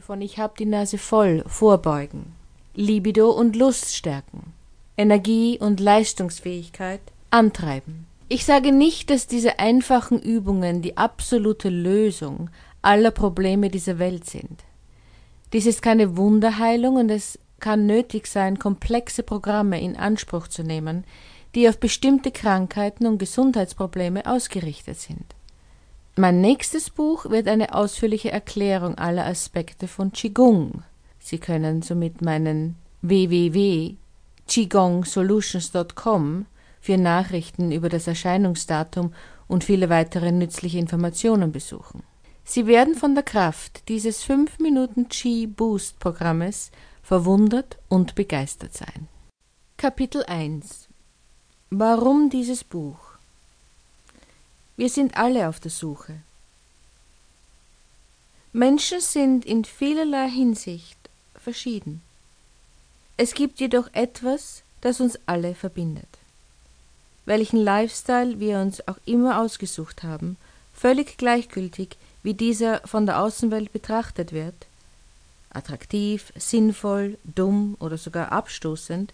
von Ich hab die Nase voll vorbeugen, Libido und Lust stärken, Energie und Leistungsfähigkeit antreiben. Ich sage nicht, dass diese einfachen Übungen die absolute Lösung aller Probleme dieser Welt sind. Dies ist keine Wunderheilung und es kann nötig sein, komplexe Programme in Anspruch zu nehmen, die auf bestimmte Krankheiten und Gesundheitsprobleme ausgerichtet sind. Mein nächstes Buch wird eine ausführliche Erklärung aller Aspekte von Qigong. Sie können somit meinen www.qigongsolutions.com für Nachrichten über das Erscheinungsdatum und viele weitere nützliche Informationen besuchen. Sie werden von der Kraft dieses 5 Minuten Qi Boost Programmes verwundert und begeistert sein. Kapitel 1 Warum dieses Buch? Wir sind alle auf der Suche. Menschen sind in vielerlei Hinsicht verschieden. Es gibt jedoch etwas, das uns alle verbindet. Welchen Lifestyle wir uns auch immer ausgesucht haben, völlig gleichgültig, wie dieser von der Außenwelt betrachtet wird, attraktiv, sinnvoll, dumm oder sogar abstoßend,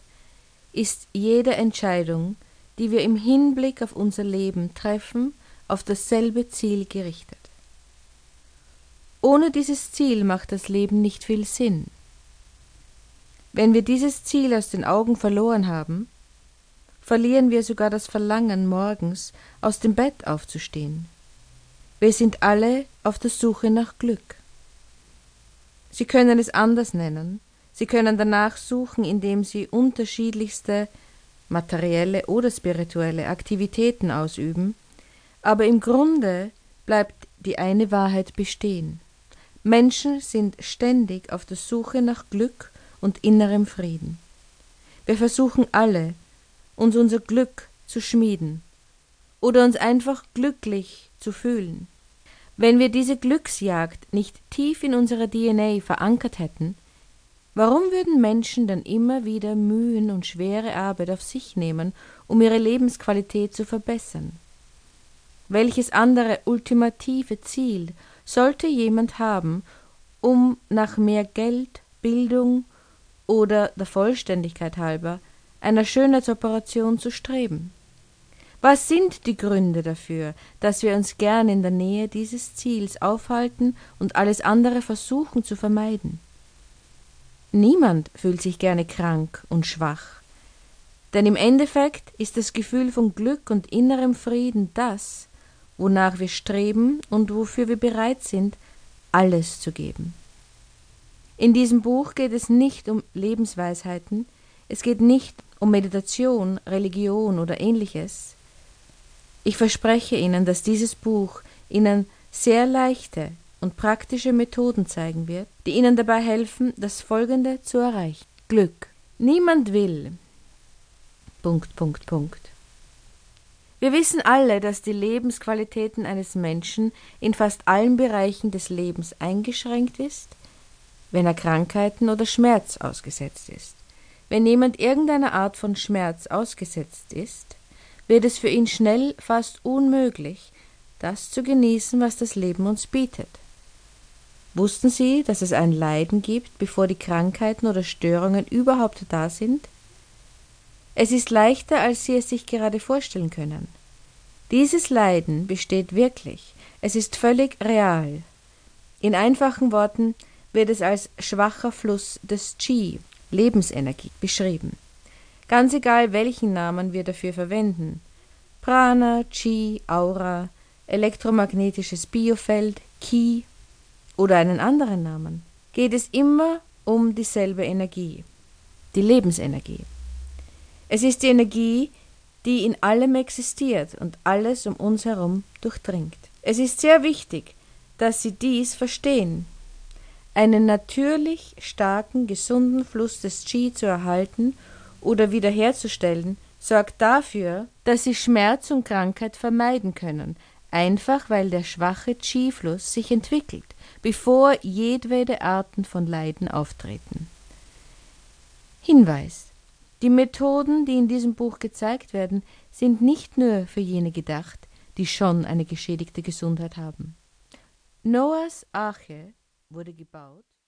ist jede Entscheidung, die wir im Hinblick auf unser Leben treffen, auf dasselbe Ziel gerichtet. Ohne dieses Ziel macht das Leben nicht viel Sinn. Wenn wir dieses Ziel aus den Augen verloren haben, verlieren wir sogar das Verlangen, morgens aus dem Bett aufzustehen. Wir sind alle auf der Suche nach Glück. Sie können es anders nennen, Sie können danach suchen, indem Sie unterschiedlichste materielle oder spirituelle Aktivitäten ausüben, aber im Grunde bleibt die eine Wahrheit bestehen. Menschen sind ständig auf der Suche nach Glück und innerem Frieden. Wir versuchen alle, uns unser Glück zu schmieden oder uns einfach glücklich zu fühlen. Wenn wir diese Glücksjagd nicht tief in unserer DNA verankert hätten, warum würden Menschen dann immer wieder Mühen und schwere Arbeit auf sich nehmen, um ihre Lebensqualität zu verbessern? Welches andere ultimative Ziel sollte jemand haben, um nach mehr Geld, Bildung oder der Vollständigkeit halber einer Schönheitsoperation zu streben? Was sind die Gründe dafür, dass wir uns gern in der Nähe dieses Ziels aufhalten und alles andere versuchen zu vermeiden? Niemand fühlt sich gerne krank und schwach, denn im Endeffekt ist das Gefühl von Glück und innerem Frieden das, wonach wir streben und wofür wir bereit sind, alles zu geben. In diesem Buch geht es nicht um Lebensweisheiten, es geht nicht um Meditation, Religion oder ähnliches. Ich verspreche Ihnen, dass dieses Buch Ihnen sehr leichte und praktische Methoden zeigen wird, die Ihnen dabei helfen, das Folgende zu erreichen. Glück. Niemand will. Punkt, Punkt, Punkt. Wir wissen alle, dass die Lebensqualitäten eines Menschen in fast allen Bereichen des Lebens eingeschränkt ist, wenn er Krankheiten oder Schmerz ausgesetzt ist. Wenn jemand irgendeiner Art von Schmerz ausgesetzt ist, wird es für ihn schnell fast unmöglich, das zu genießen, was das Leben uns bietet. Wussten Sie, dass es ein Leiden gibt, bevor die Krankheiten oder Störungen überhaupt da sind? Es ist leichter, als Sie es sich gerade vorstellen können. Dieses Leiden besteht wirklich, es ist völlig real. In einfachen Worten wird es als schwacher Fluss des Qi, Lebensenergie, beschrieben. Ganz egal, welchen Namen wir dafür verwenden. Prana, Qi, Aura, elektromagnetisches Biofeld, Ki oder einen anderen Namen, geht es immer um dieselbe Energie, die Lebensenergie. Es ist die Energie, die in allem existiert und alles um uns herum durchdringt. Es ist sehr wichtig, dass Sie dies verstehen. Einen natürlich starken, gesunden Fluss des Qi zu erhalten oder wiederherzustellen, sorgt dafür, dass Sie Schmerz und Krankheit vermeiden können, einfach weil der schwache Qi-Fluss sich entwickelt, bevor jedwede Arten von Leiden auftreten. Hinweis die Methoden, die in diesem Buch gezeigt werden, sind nicht nur für jene gedacht, die schon eine geschädigte Gesundheit haben. Noahs Arche wurde gebaut